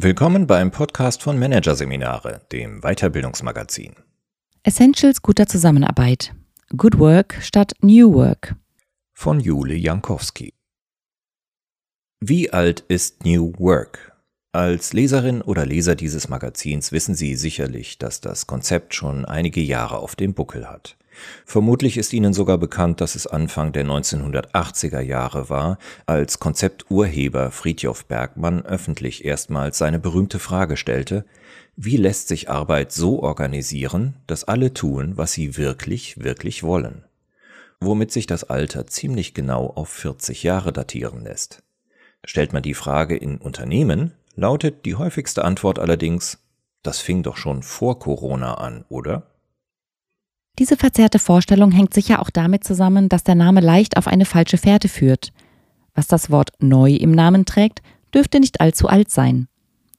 Willkommen beim Podcast von Managerseminare, dem Weiterbildungsmagazin. Essentials guter Zusammenarbeit. Good Work statt New Work. Von Jule Jankowski. Wie alt ist New Work? Als Leserin oder Leser dieses Magazins wissen Sie sicherlich, dass das Konzept schon einige Jahre auf dem Buckel hat. Vermutlich ist Ihnen sogar bekannt, dass es Anfang der 1980er Jahre war, als Konzepturheber Friedjof Bergmann öffentlich erstmals seine berühmte Frage stellte, wie lässt sich Arbeit so organisieren, dass alle tun, was sie wirklich, wirklich wollen? Womit sich das Alter ziemlich genau auf 40 Jahre datieren lässt. Stellt man die Frage in Unternehmen, lautet die häufigste Antwort allerdings, das fing doch schon vor Corona an, oder? Diese verzerrte Vorstellung hängt sicher auch damit zusammen, dass der Name leicht auf eine falsche Fährte führt. Was das Wort neu im Namen trägt, dürfte nicht allzu alt sein.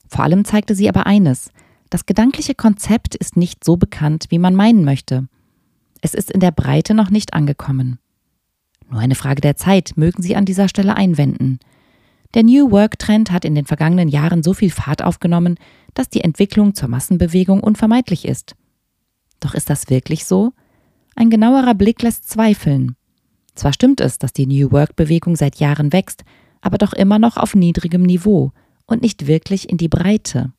Vor allem zeigte sie aber eines, das gedankliche Konzept ist nicht so bekannt, wie man meinen möchte. Es ist in der Breite noch nicht angekommen. Nur eine Frage der Zeit, mögen Sie an dieser Stelle einwenden. Der New Work-Trend hat in den vergangenen Jahren so viel Fahrt aufgenommen, dass die Entwicklung zur Massenbewegung unvermeidlich ist. Doch ist das wirklich so? Ein genauerer Blick lässt zweifeln. Zwar stimmt es, dass die New Work-Bewegung seit Jahren wächst, aber doch immer noch auf niedrigem Niveau und nicht wirklich in die Breite.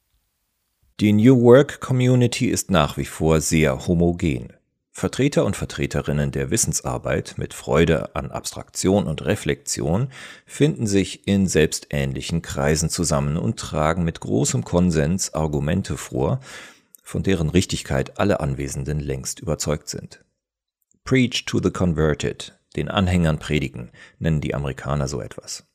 Die New Work Community ist nach wie vor sehr homogen. Vertreter und Vertreterinnen der Wissensarbeit mit Freude an Abstraktion und Reflexion finden sich in selbstähnlichen Kreisen zusammen und tragen mit großem Konsens Argumente vor, von deren Richtigkeit alle Anwesenden längst überzeugt sind. Preach to the converted, den Anhängern predigen, nennen die Amerikaner so etwas.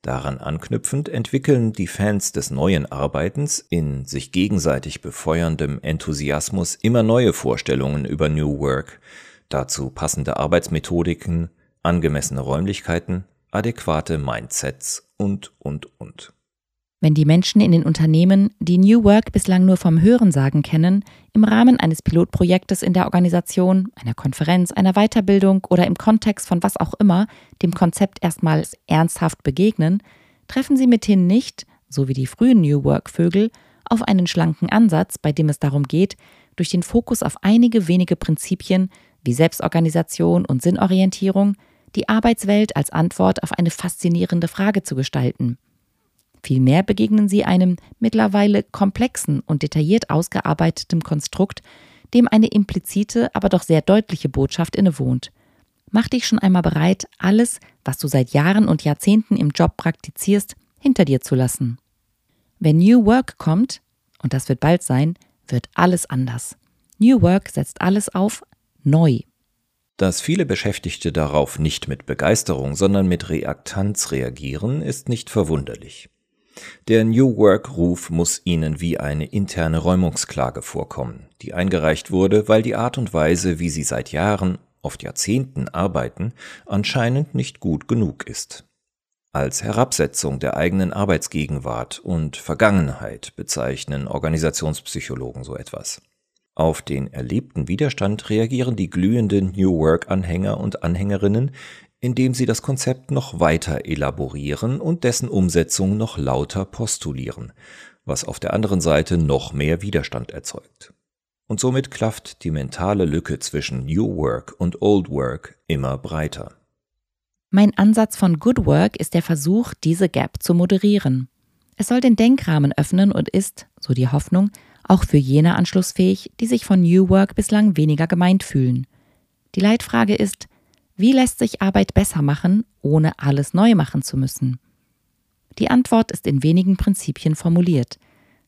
Daran anknüpfend entwickeln die Fans des neuen Arbeitens in sich gegenseitig befeuerndem Enthusiasmus immer neue Vorstellungen über New Work, dazu passende Arbeitsmethodiken, angemessene Räumlichkeiten, adäquate Mindsets und, und, und. Wenn die Menschen in den Unternehmen, die New Work bislang nur vom Hörensagen kennen, im Rahmen eines Pilotprojektes in der Organisation, einer Konferenz, einer Weiterbildung oder im Kontext von was auch immer dem Konzept erstmals ernsthaft begegnen, treffen sie mithin nicht, so wie die frühen New Work-Vögel, auf einen schlanken Ansatz, bei dem es darum geht, durch den Fokus auf einige wenige Prinzipien wie Selbstorganisation und Sinnorientierung die Arbeitswelt als Antwort auf eine faszinierende Frage zu gestalten – Vielmehr begegnen sie einem mittlerweile komplexen und detailliert ausgearbeiteten Konstrukt, dem eine implizite, aber doch sehr deutliche Botschaft innewohnt. Mach dich schon einmal bereit, alles, was du seit Jahren und Jahrzehnten im Job praktizierst, hinter dir zu lassen. Wenn New Work kommt, und das wird bald sein, wird alles anders. New Work setzt alles auf neu. Dass viele Beschäftigte darauf nicht mit Begeisterung, sondern mit Reaktanz reagieren, ist nicht verwunderlich. Der New Work-Ruf muss Ihnen wie eine interne Räumungsklage vorkommen, die eingereicht wurde, weil die Art und Weise, wie Sie seit Jahren, oft Jahrzehnten arbeiten, anscheinend nicht gut genug ist. Als Herabsetzung der eigenen Arbeitsgegenwart und Vergangenheit bezeichnen Organisationspsychologen so etwas. Auf den erlebten Widerstand reagieren die glühenden New Work-Anhänger und Anhängerinnen, indem sie das Konzept noch weiter elaborieren und dessen Umsetzung noch lauter postulieren, was auf der anderen Seite noch mehr Widerstand erzeugt. Und somit klafft die mentale Lücke zwischen New Work und Old Work immer breiter. Mein Ansatz von Good Work ist der Versuch, diese Gap zu moderieren. Es soll den Denkrahmen öffnen und ist, so die Hoffnung, auch für jene anschlussfähig, die sich von New Work bislang weniger gemeint fühlen. Die Leitfrage ist, wie lässt sich Arbeit besser machen, ohne alles neu machen zu müssen? Die Antwort ist in wenigen Prinzipien formuliert.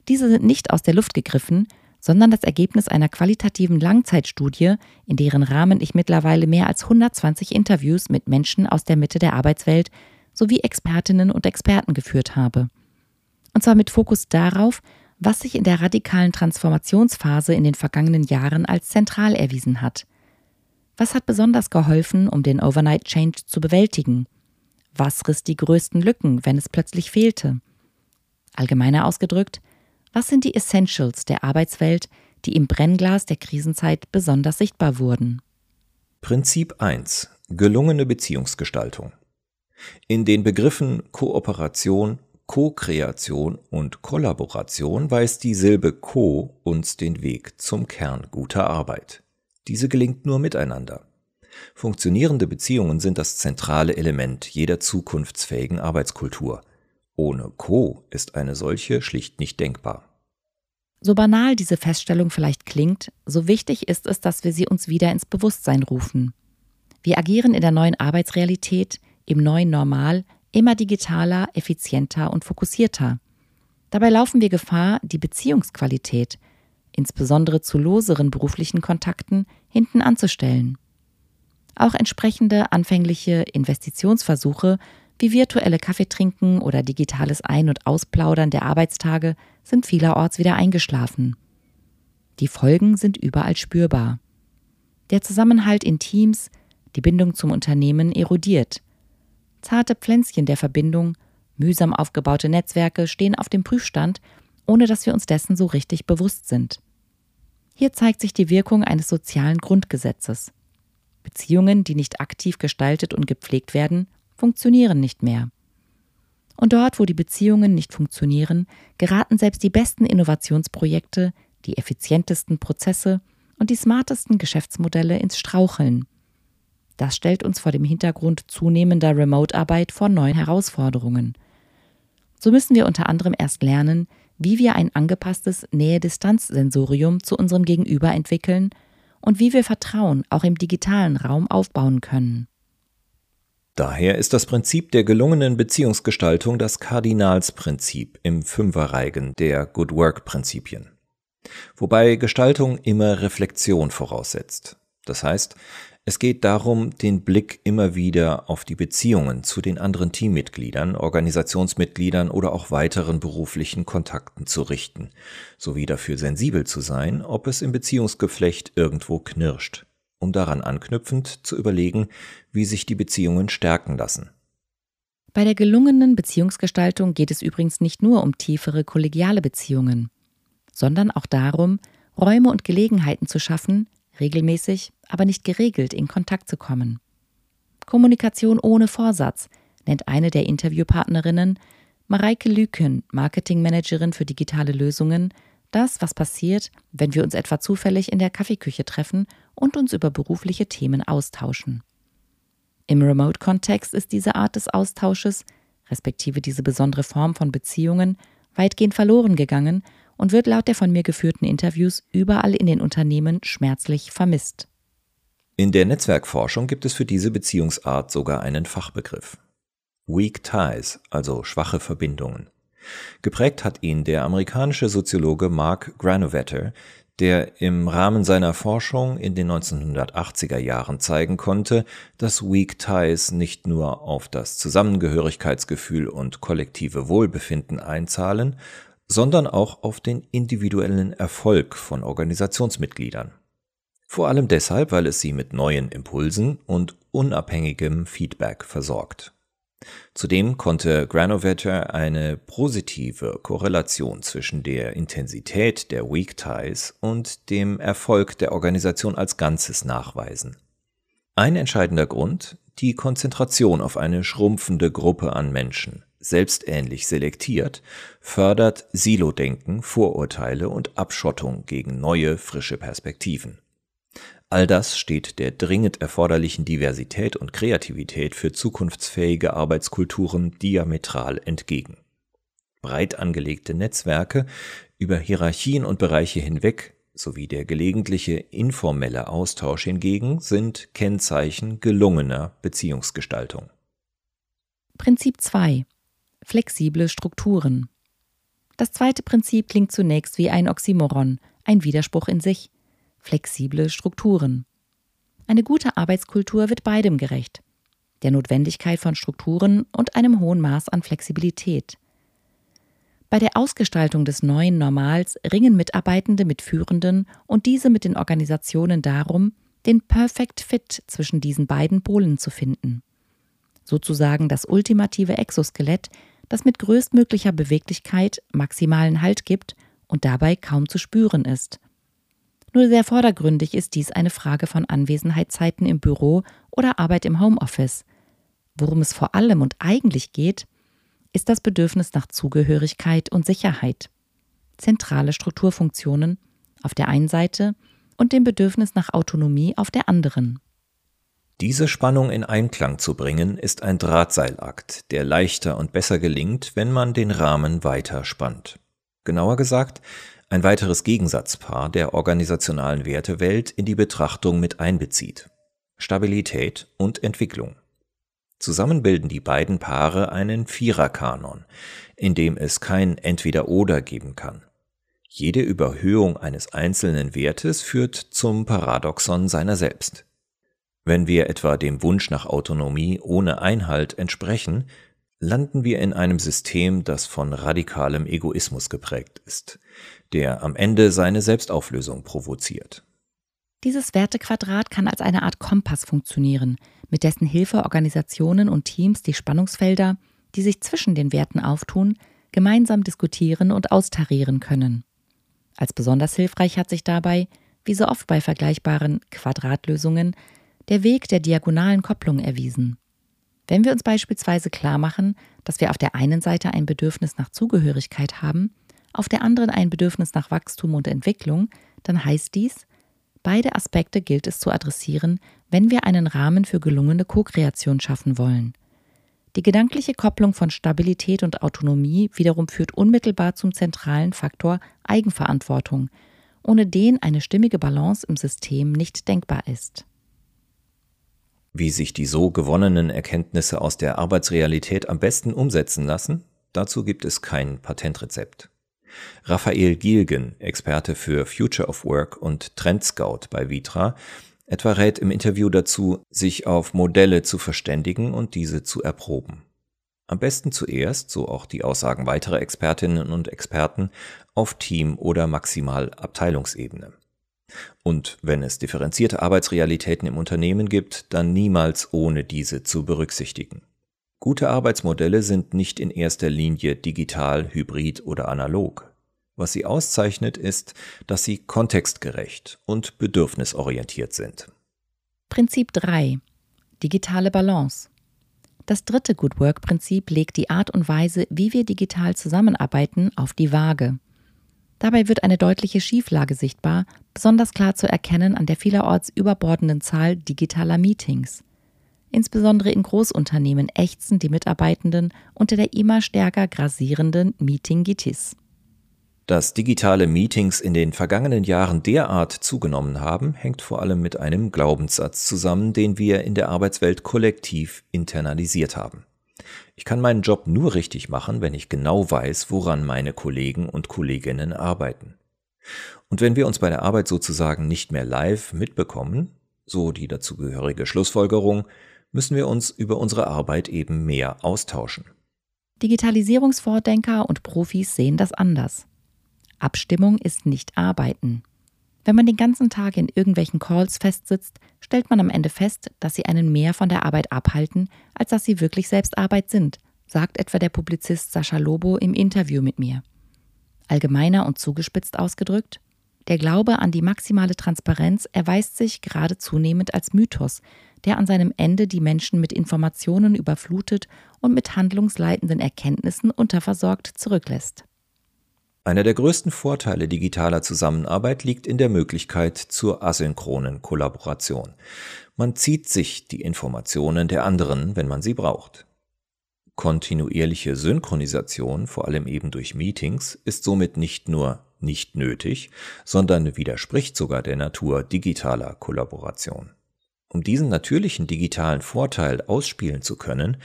Diese sind nicht aus der Luft gegriffen, sondern das Ergebnis einer qualitativen Langzeitstudie, in deren Rahmen ich mittlerweile mehr als 120 Interviews mit Menschen aus der Mitte der Arbeitswelt sowie Expertinnen und Experten geführt habe. Und zwar mit Fokus darauf, was sich in der radikalen Transformationsphase in den vergangenen Jahren als zentral erwiesen hat. Was hat besonders geholfen, um den Overnight Change zu bewältigen? Was riss die größten Lücken, wenn es plötzlich fehlte? Allgemeiner ausgedrückt, was sind die Essentials der Arbeitswelt, die im Brennglas der Krisenzeit besonders sichtbar wurden? Prinzip 1. Gelungene Beziehungsgestaltung. In den Begriffen Kooperation, Co-Kreation und Kollaboration weist die Silbe Co uns den Weg zum Kern guter Arbeit. Diese gelingt nur miteinander. Funktionierende Beziehungen sind das zentrale Element jeder zukunftsfähigen Arbeitskultur. Ohne Co ist eine solche schlicht nicht denkbar. So banal diese Feststellung vielleicht klingt, so wichtig ist es, dass wir sie uns wieder ins Bewusstsein rufen. Wir agieren in der neuen Arbeitsrealität, im neuen Normal, immer digitaler, effizienter und fokussierter. Dabei laufen wir Gefahr, die Beziehungsqualität, insbesondere zu loseren beruflichen Kontakten, hinten anzustellen. Auch entsprechende anfängliche Investitionsversuche wie virtuelle Kaffeetrinken oder digitales Ein- und Ausplaudern der Arbeitstage sind vielerorts wieder eingeschlafen. Die Folgen sind überall spürbar. Der Zusammenhalt in Teams, die Bindung zum Unternehmen erodiert. Zarte Pflänzchen der Verbindung, mühsam aufgebaute Netzwerke stehen auf dem Prüfstand, ohne dass wir uns dessen so richtig bewusst sind. Hier zeigt sich die Wirkung eines sozialen Grundgesetzes. Beziehungen, die nicht aktiv gestaltet und gepflegt werden, funktionieren nicht mehr. Und dort, wo die Beziehungen nicht funktionieren, geraten selbst die besten Innovationsprojekte, die effizientesten Prozesse und die smartesten Geschäftsmodelle ins Straucheln. Das stellt uns vor dem Hintergrund zunehmender Remote-Arbeit vor neuen Herausforderungen. So müssen wir unter anderem erst lernen, wie wir ein angepasstes Nähe-Distanz-Sensorium zu unserem Gegenüber entwickeln und wie wir Vertrauen auch im digitalen Raum aufbauen können. Daher ist das Prinzip der gelungenen Beziehungsgestaltung das Kardinalsprinzip im Fünferreigen der Good Work Prinzipien. Wobei Gestaltung immer Reflexion voraussetzt. Das heißt, es geht darum, den Blick immer wieder auf die Beziehungen zu den anderen Teammitgliedern, Organisationsmitgliedern oder auch weiteren beruflichen Kontakten zu richten, sowie dafür sensibel zu sein, ob es im Beziehungsgeflecht irgendwo knirscht, um daran anknüpfend zu überlegen, wie sich die Beziehungen stärken lassen. Bei der gelungenen Beziehungsgestaltung geht es übrigens nicht nur um tiefere kollegiale Beziehungen, sondern auch darum, Räume und Gelegenheiten zu schaffen, regelmäßig, aber nicht geregelt in Kontakt zu kommen. Kommunikation ohne Vorsatz nennt eine der Interviewpartnerinnen, Mareike Lüken, Marketingmanagerin für digitale Lösungen, das, was passiert, wenn wir uns etwa zufällig in der Kaffeeküche treffen und uns über berufliche Themen austauschen. Im Remote-Kontext ist diese Art des Austausches, respektive diese besondere Form von Beziehungen, weitgehend verloren gegangen und wird laut der von mir geführten Interviews überall in den Unternehmen schmerzlich vermisst. In der Netzwerkforschung gibt es für diese Beziehungsart sogar einen Fachbegriff. Weak Ties, also schwache Verbindungen. Geprägt hat ihn der amerikanische Soziologe Mark Granovetter, der im Rahmen seiner Forschung in den 1980er Jahren zeigen konnte, dass Weak Ties nicht nur auf das Zusammengehörigkeitsgefühl und kollektive Wohlbefinden einzahlen, sondern auch auf den individuellen Erfolg von Organisationsmitgliedern. Vor allem deshalb, weil es sie mit neuen Impulsen und unabhängigem Feedback versorgt. Zudem konnte Granovetter eine positive Korrelation zwischen der Intensität der Weak Ties und dem Erfolg der Organisation als Ganzes nachweisen. Ein entscheidender Grund, die Konzentration auf eine schrumpfende Gruppe an Menschen, selbstähnlich selektiert, fördert Silodenken, Vorurteile und Abschottung gegen neue, frische Perspektiven. All das steht der dringend erforderlichen Diversität und Kreativität für zukunftsfähige Arbeitskulturen diametral entgegen. Breit angelegte Netzwerke über Hierarchien und Bereiche hinweg sowie der gelegentliche informelle Austausch hingegen sind Kennzeichen gelungener Beziehungsgestaltung. Prinzip 2 Flexible Strukturen. Das zweite Prinzip klingt zunächst wie ein Oxymoron, ein Widerspruch in sich. Flexible Strukturen. Eine gute Arbeitskultur wird beidem gerecht. Der Notwendigkeit von Strukturen und einem hohen Maß an Flexibilität. Bei der Ausgestaltung des neuen Normals ringen Mitarbeitende mit Führenden und diese mit den Organisationen darum, den Perfect Fit zwischen diesen beiden Polen zu finden. Sozusagen das ultimative Exoskelett das mit größtmöglicher Beweglichkeit maximalen Halt gibt und dabei kaum zu spüren ist. Nur sehr vordergründig ist dies eine Frage von Anwesenheitszeiten im Büro oder Arbeit im Homeoffice. Worum es vor allem und eigentlich geht, ist das Bedürfnis nach Zugehörigkeit und Sicherheit. Zentrale Strukturfunktionen auf der einen Seite und dem Bedürfnis nach Autonomie auf der anderen. Diese Spannung in Einklang zu bringen, ist ein Drahtseilakt, der leichter und besser gelingt, wenn man den Rahmen weiter spannt. Genauer gesagt, ein weiteres Gegensatzpaar der organisationalen Wertewelt in die Betrachtung mit einbezieht. Stabilität und Entwicklung. Zusammen bilden die beiden Paare einen Viererkanon, in dem es kein Entweder-Oder geben kann. Jede Überhöhung eines einzelnen Wertes führt zum Paradoxon seiner selbst. Wenn wir etwa dem Wunsch nach Autonomie ohne Einhalt entsprechen, landen wir in einem System, das von radikalem Egoismus geprägt ist, der am Ende seine Selbstauflösung provoziert. Dieses Wertequadrat kann als eine Art Kompass funktionieren, mit dessen Hilfe Organisationen und Teams die Spannungsfelder, die sich zwischen den Werten auftun, gemeinsam diskutieren und austarieren können. Als besonders hilfreich hat sich dabei, wie so oft bei vergleichbaren Quadratlösungen, der Weg der diagonalen Kopplung erwiesen. Wenn wir uns beispielsweise klar machen, dass wir auf der einen Seite ein Bedürfnis nach Zugehörigkeit haben, auf der anderen ein Bedürfnis nach Wachstum und Entwicklung, dann heißt dies, beide Aspekte gilt es zu adressieren, wenn wir einen Rahmen für gelungene Co-Kreation schaffen wollen. Die gedankliche Kopplung von Stabilität und Autonomie wiederum führt unmittelbar zum zentralen Faktor Eigenverantwortung, ohne den eine stimmige Balance im System nicht denkbar ist. Wie sich die so gewonnenen Erkenntnisse aus der Arbeitsrealität am besten umsetzen lassen, dazu gibt es kein Patentrezept. Raphael Gielgen, Experte für Future of Work und Trendscout bei Vitra, etwa rät im Interview dazu, sich auf Modelle zu verständigen und diese zu erproben. Am besten zuerst, so auch die Aussagen weiterer Expertinnen und Experten, auf Team- oder maximal Abteilungsebene. Und wenn es differenzierte Arbeitsrealitäten im Unternehmen gibt, dann niemals ohne diese zu berücksichtigen. Gute Arbeitsmodelle sind nicht in erster Linie digital, hybrid oder analog. Was sie auszeichnet, ist, dass sie kontextgerecht und bedürfnisorientiert sind. Prinzip 3. Digitale Balance. Das dritte Good Work-Prinzip legt die Art und Weise, wie wir digital zusammenarbeiten, auf die Waage. Dabei wird eine deutliche Schieflage sichtbar, besonders klar zu erkennen an der vielerorts überbordenden Zahl digitaler Meetings. Insbesondere in Großunternehmen ächzen die Mitarbeitenden unter der immer stärker grassierenden Meetingitis. Dass digitale Meetings in den vergangenen Jahren derart zugenommen haben, hängt vor allem mit einem Glaubenssatz zusammen, den wir in der Arbeitswelt kollektiv internalisiert haben. Ich kann meinen Job nur richtig machen, wenn ich genau weiß, woran meine Kollegen und Kolleginnen arbeiten. Und wenn wir uns bei der Arbeit sozusagen nicht mehr live mitbekommen, so die dazugehörige Schlussfolgerung, müssen wir uns über unsere Arbeit eben mehr austauschen. Digitalisierungsvordenker und Profis sehen das anders. Abstimmung ist nicht Arbeiten. Wenn man den ganzen Tag in irgendwelchen Calls festsitzt, stellt man am Ende fest, dass sie einen mehr von der Arbeit abhalten, als dass sie wirklich selbst Arbeit sind, sagt etwa der Publizist Sascha Lobo im Interview mit mir. Allgemeiner und zugespitzt ausgedrückt, der Glaube an die maximale Transparenz erweist sich gerade zunehmend als Mythos, der an seinem Ende die Menschen mit Informationen überflutet und mit handlungsleitenden Erkenntnissen unterversorgt zurücklässt. Einer der größten Vorteile digitaler Zusammenarbeit liegt in der Möglichkeit zur asynchronen Kollaboration. Man zieht sich die Informationen der anderen, wenn man sie braucht. Kontinuierliche Synchronisation, vor allem eben durch Meetings, ist somit nicht nur nicht nötig, sondern widerspricht sogar der Natur digitaler Kollaboration. Um diesen natürlichen digitalen Vorteil ausspielen zu können,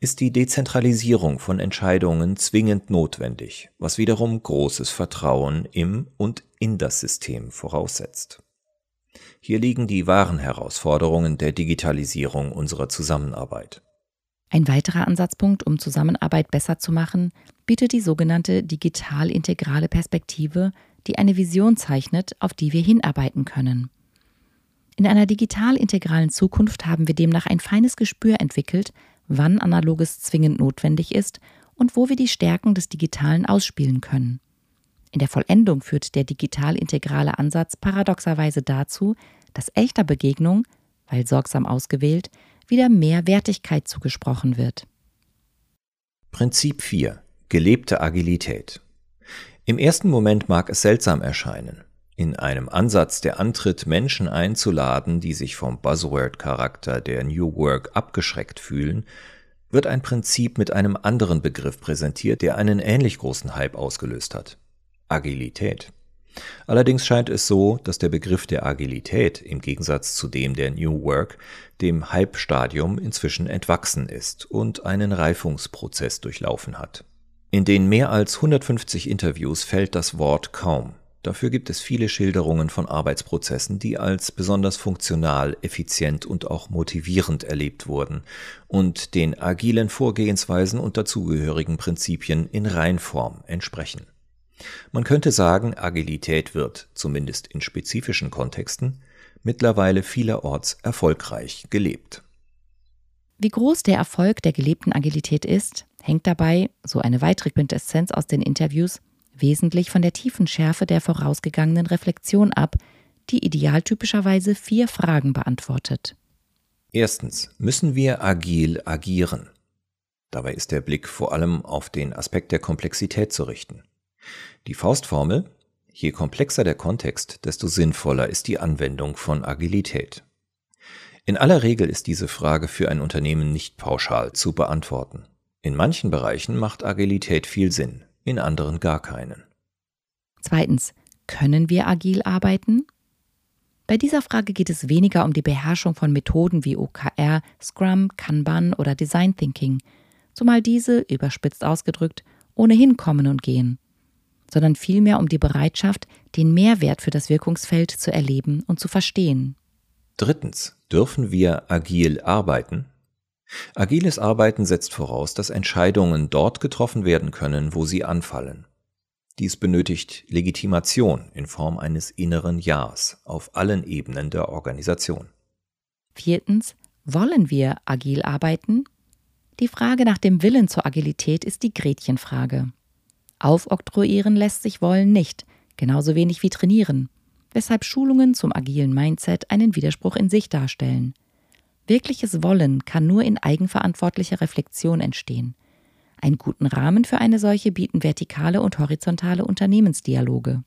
ist die Dezentralisierung von Entscheidungen zwingend notwendig, was wiederum großes Vertrauen im und in das System voraussetzt. Hier liegen die wahren Herausforderungen der Digitalisierung unserer Zusammenarbeit. Ein weiterer Ansatzpunkt, um Zusammenarbeit besser zu machen, bietet die sogenannte digital-integrale Perspektive, die eine Vision zeichnet, auf die wir hinarbeiten können. In einer digital integralen Zukunft haben wir demnach ein feines Gespür entwickelt, wann analoges zwingend notwendig ist und wo wir die Stärken des Digitalen ausspielen können. In der Vollendung führt der digital integrale Ansatz paradoxerweise dazu, dass echter Begegnung, weil sorgsam ausgewählt, wieder mehr Wertigkeit zugesprochen wird. Prinzip 4. Gelebte Agilität. Im ersten Moment mag es seltsam erscheinen, in einem Ansatz, der antritt, Menschen einzuladen, die sich vom Buzzword-Charakter der New Work abgeschreckt fühlen, wird ein Prinzip mit einem anderen Begriff präsentiert, der einen ähnlich großen Hype ausgelöst hat. Agilität. Allerdings scheint es so, dass der Begriff der Agilität im Gegensatz zu dem der New Work dem Hype-Stadium inzwischen entwachsen ist und einen Reifungsprozess durchlaufen hat. In den mehr als 150 Interviews fällt das Wort kaum. Dafür gibt es viele Schilderungen von Arbeitsprozessen, die als besonders funktional, effizient und auch motivierend erlebt wurden und den agilen Vorgehensweisen und dazugehörigen Prinzipien in Reinform entsprechen. Man könnte sagen, Agilität wird, zumindest in spezifischen Kontexten, mittlerweile vielerorts erfolgreich gelebt. Wie groß der Erfolg der gelebten Agilität ist, hängt dabei, so eine weitere Quintessenz aus den Interviews, wesentlich von der tiefen Schärfe der vorausgegangenen Reflexion ab, die idealtypischerweise vier Fragen beantwortet. Erstens, müssen wir agil agieren? Dabei ist der Blick vor allem auf den Aspekt der Komplexität zu richten. Die Faustformel, je komplexer der Kontext, desto sinnvoller ist die Anwendung von Agilität. In aller Regel ist diese Frage für ein Unternehmen nicht pauschal zu beantworten. In manchen Bereichen macht Agilität viel Sinn, in anderen gar keinen. Zweitens, können wir agil arbeiten? Bei dieser Frage geht es weniger um die Beherrschung von Methoden wie OKR, Scrum, Kanban oder Design Thinking, zumal diese, überspitzt ausgedrückt, ohnehin kommen und gehen sondern vielmehr um die Bereitschaft, den Mehrwert für das Wirkungsfeld zu erleben und zu verstehen. Drittens, dürfen wir agil arbeiten? Agiles Arbeiten setzt voraus, dass Entscheidungen dort getroffen werden können, wo sie anfallen. Dies benötigt Legitimation in Form eines inneren Ja's auf allen Ebenen der Organisation. Viertens, wollen wir agil arbeiten? Die Frage nach dem Willen zur Agilität ist die Gretchenfrage. Aufoktroyieren lässt sich Wollen nicht, genauso wenig wie trainieren, weshalb Schulungen zum agilen Mindset einen Widerspruch in sich darstellen. Wirkliches Wollen kann nur in eigenverantwortlicher Reflexion entstehen. Einen guten Rahmen für eine solche bieten vertikale und horizontale Unternehmensdialoge.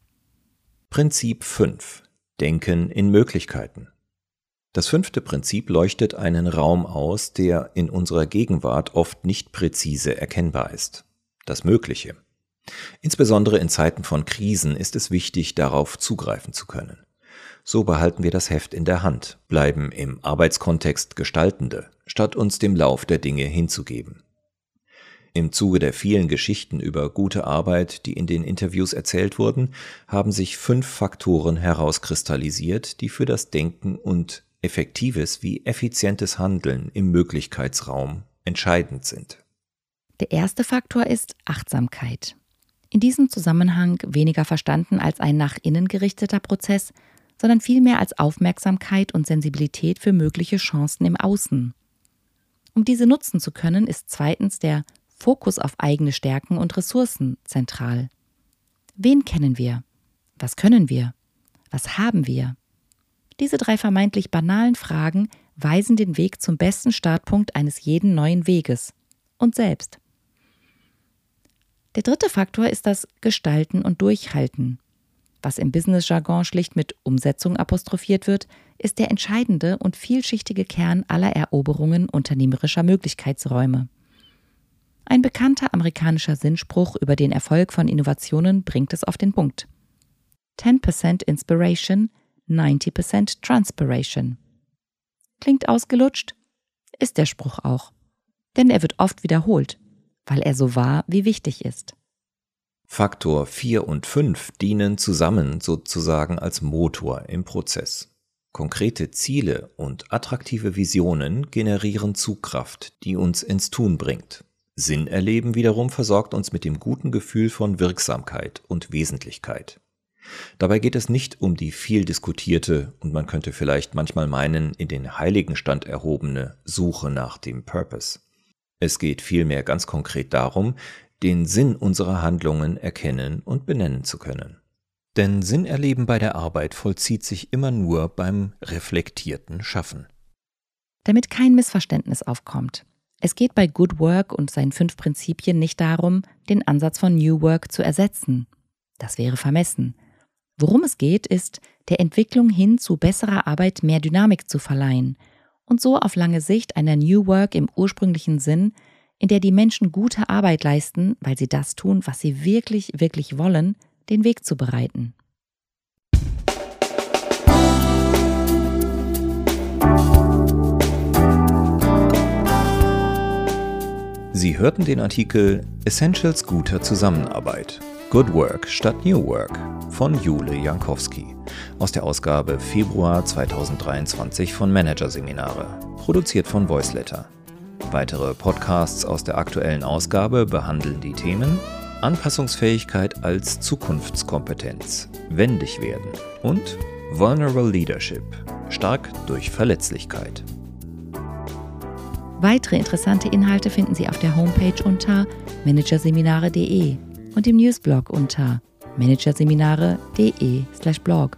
Prinzip 5. Denken in Möglichkeiten. Das fünfte Prinzip leuchtet einen Raum aus, der in unserer Gegenwart oft nicht präzise erkennbar ist. Das Mögliche. Insbesondere in Zeiten von Krisen ist es wichtig, darauf zugreifen zu können. So behalten wir das Heft in der Hand, bleiben im Arbeitskontext Gestaltende, statt uns dem Lauf der Dinge hinzugeben. Im Zuge der vielen Geschichten über gute Arbeit, die in den Interviews erzählt wurden, haben sich fünf Faktoren herauskristallisiert, die für das Denken und effektives wie effizientes Handeln im Möglichkeitsraum entscheidend sind. Der erste Faktor ist Achtsamkeit. In diesem Zusammenhang weniger verstanden als ein nach innen gerichteter Prozess, sondern vielmehr als Aufmerksamkeit und Sensibilität für mögliche Chancen im Außen. Um diese nutzen zu können, ist zweitens der Fokus auf eigene Stärken und Ressourcen zentral. Wen kennen wir? Was können wir? Was haben wir? Diese drei vermeintlich banalen Fragen weisen den Weg zum besten Startpunkt eines jeden neuen Weges und selbst. Der dritte Faktor ist das Gestalten und Durchhalten. Was im Business-Jargon schlicht mit Umsetzung apostrophiert wird, ist der entscheidende und vielschichtige Kern aller Eroberungen unternehmerischer Möglichkeitsräume. Ein bekannter amerikanischer Sinnspruch über den Erfolg von Innovationen bringt es auf den Punkt. 10% Inspiration, 90% Transpiration. Klingt ausgelutscht? Ist der Spruch auch. Denn er wird oft wiederholt weil er so wahr wie wichtig ist. Faktor 4 und 5 dienen zusammen sozusagen als Motor im Prozess. Konkrete Ziele und attraktive Visionen generieren Zugkraft, die uns ins Tun bringt. Sinn erleben wiederum versorgt uns mit dem guten Gefühl von Wirksamkeit und Wesentlichkeit. Dabei geht es nicht um die viel diskutierte und man könnte vielleicht manchmal meinen, in den Heiligenstand erhobene Suche nach dem Purpose. Es geht vielmehr ganz konkret darum, den Sinn unserer Handlungen erkennen und benennen zu können. Denn Sinn erleben bei der Arbeit vollzieht sich immer nur beim reflektierten Schaffen. Damit kein Missverständnis aufkommt. Es geht bei Good Work und seinen fünf Prinzipien nicht darum, den Ansatz von New Work zu ersetzen. Das wäre vermessen. Worum es geht, ist, der Entwicklung hin zu besserer Arbeit mehr Dynamik zu verleihen und so auf lange Sicht einer New Work im ursprünglichen Sinn, in der die Menschen gute Arbeit leisten, weil sie das tun, was sie wirklich, wirklich wollen, den Weg zu bereiten. Sie hörten den Artikel Essentials guter Zusammenarbeit. Good Work statt New Work von Jule Jankowski aus der Ausgabe Februar 2023 von Managerseminare, produziert von Voiceletter. Weitere Podcasts aus der aktuellen Ausgabe behandeln die Themen Anpassungsfähigkeit als Zukunftskompetenz, wendig werden und Vulnerable Leadership, stark durch Verletzlichkeit. Weitere interessante Inhalte finden Sie auf der Homepage unter managerseminare.de und im Newsblog unter managerseminare.de/blog.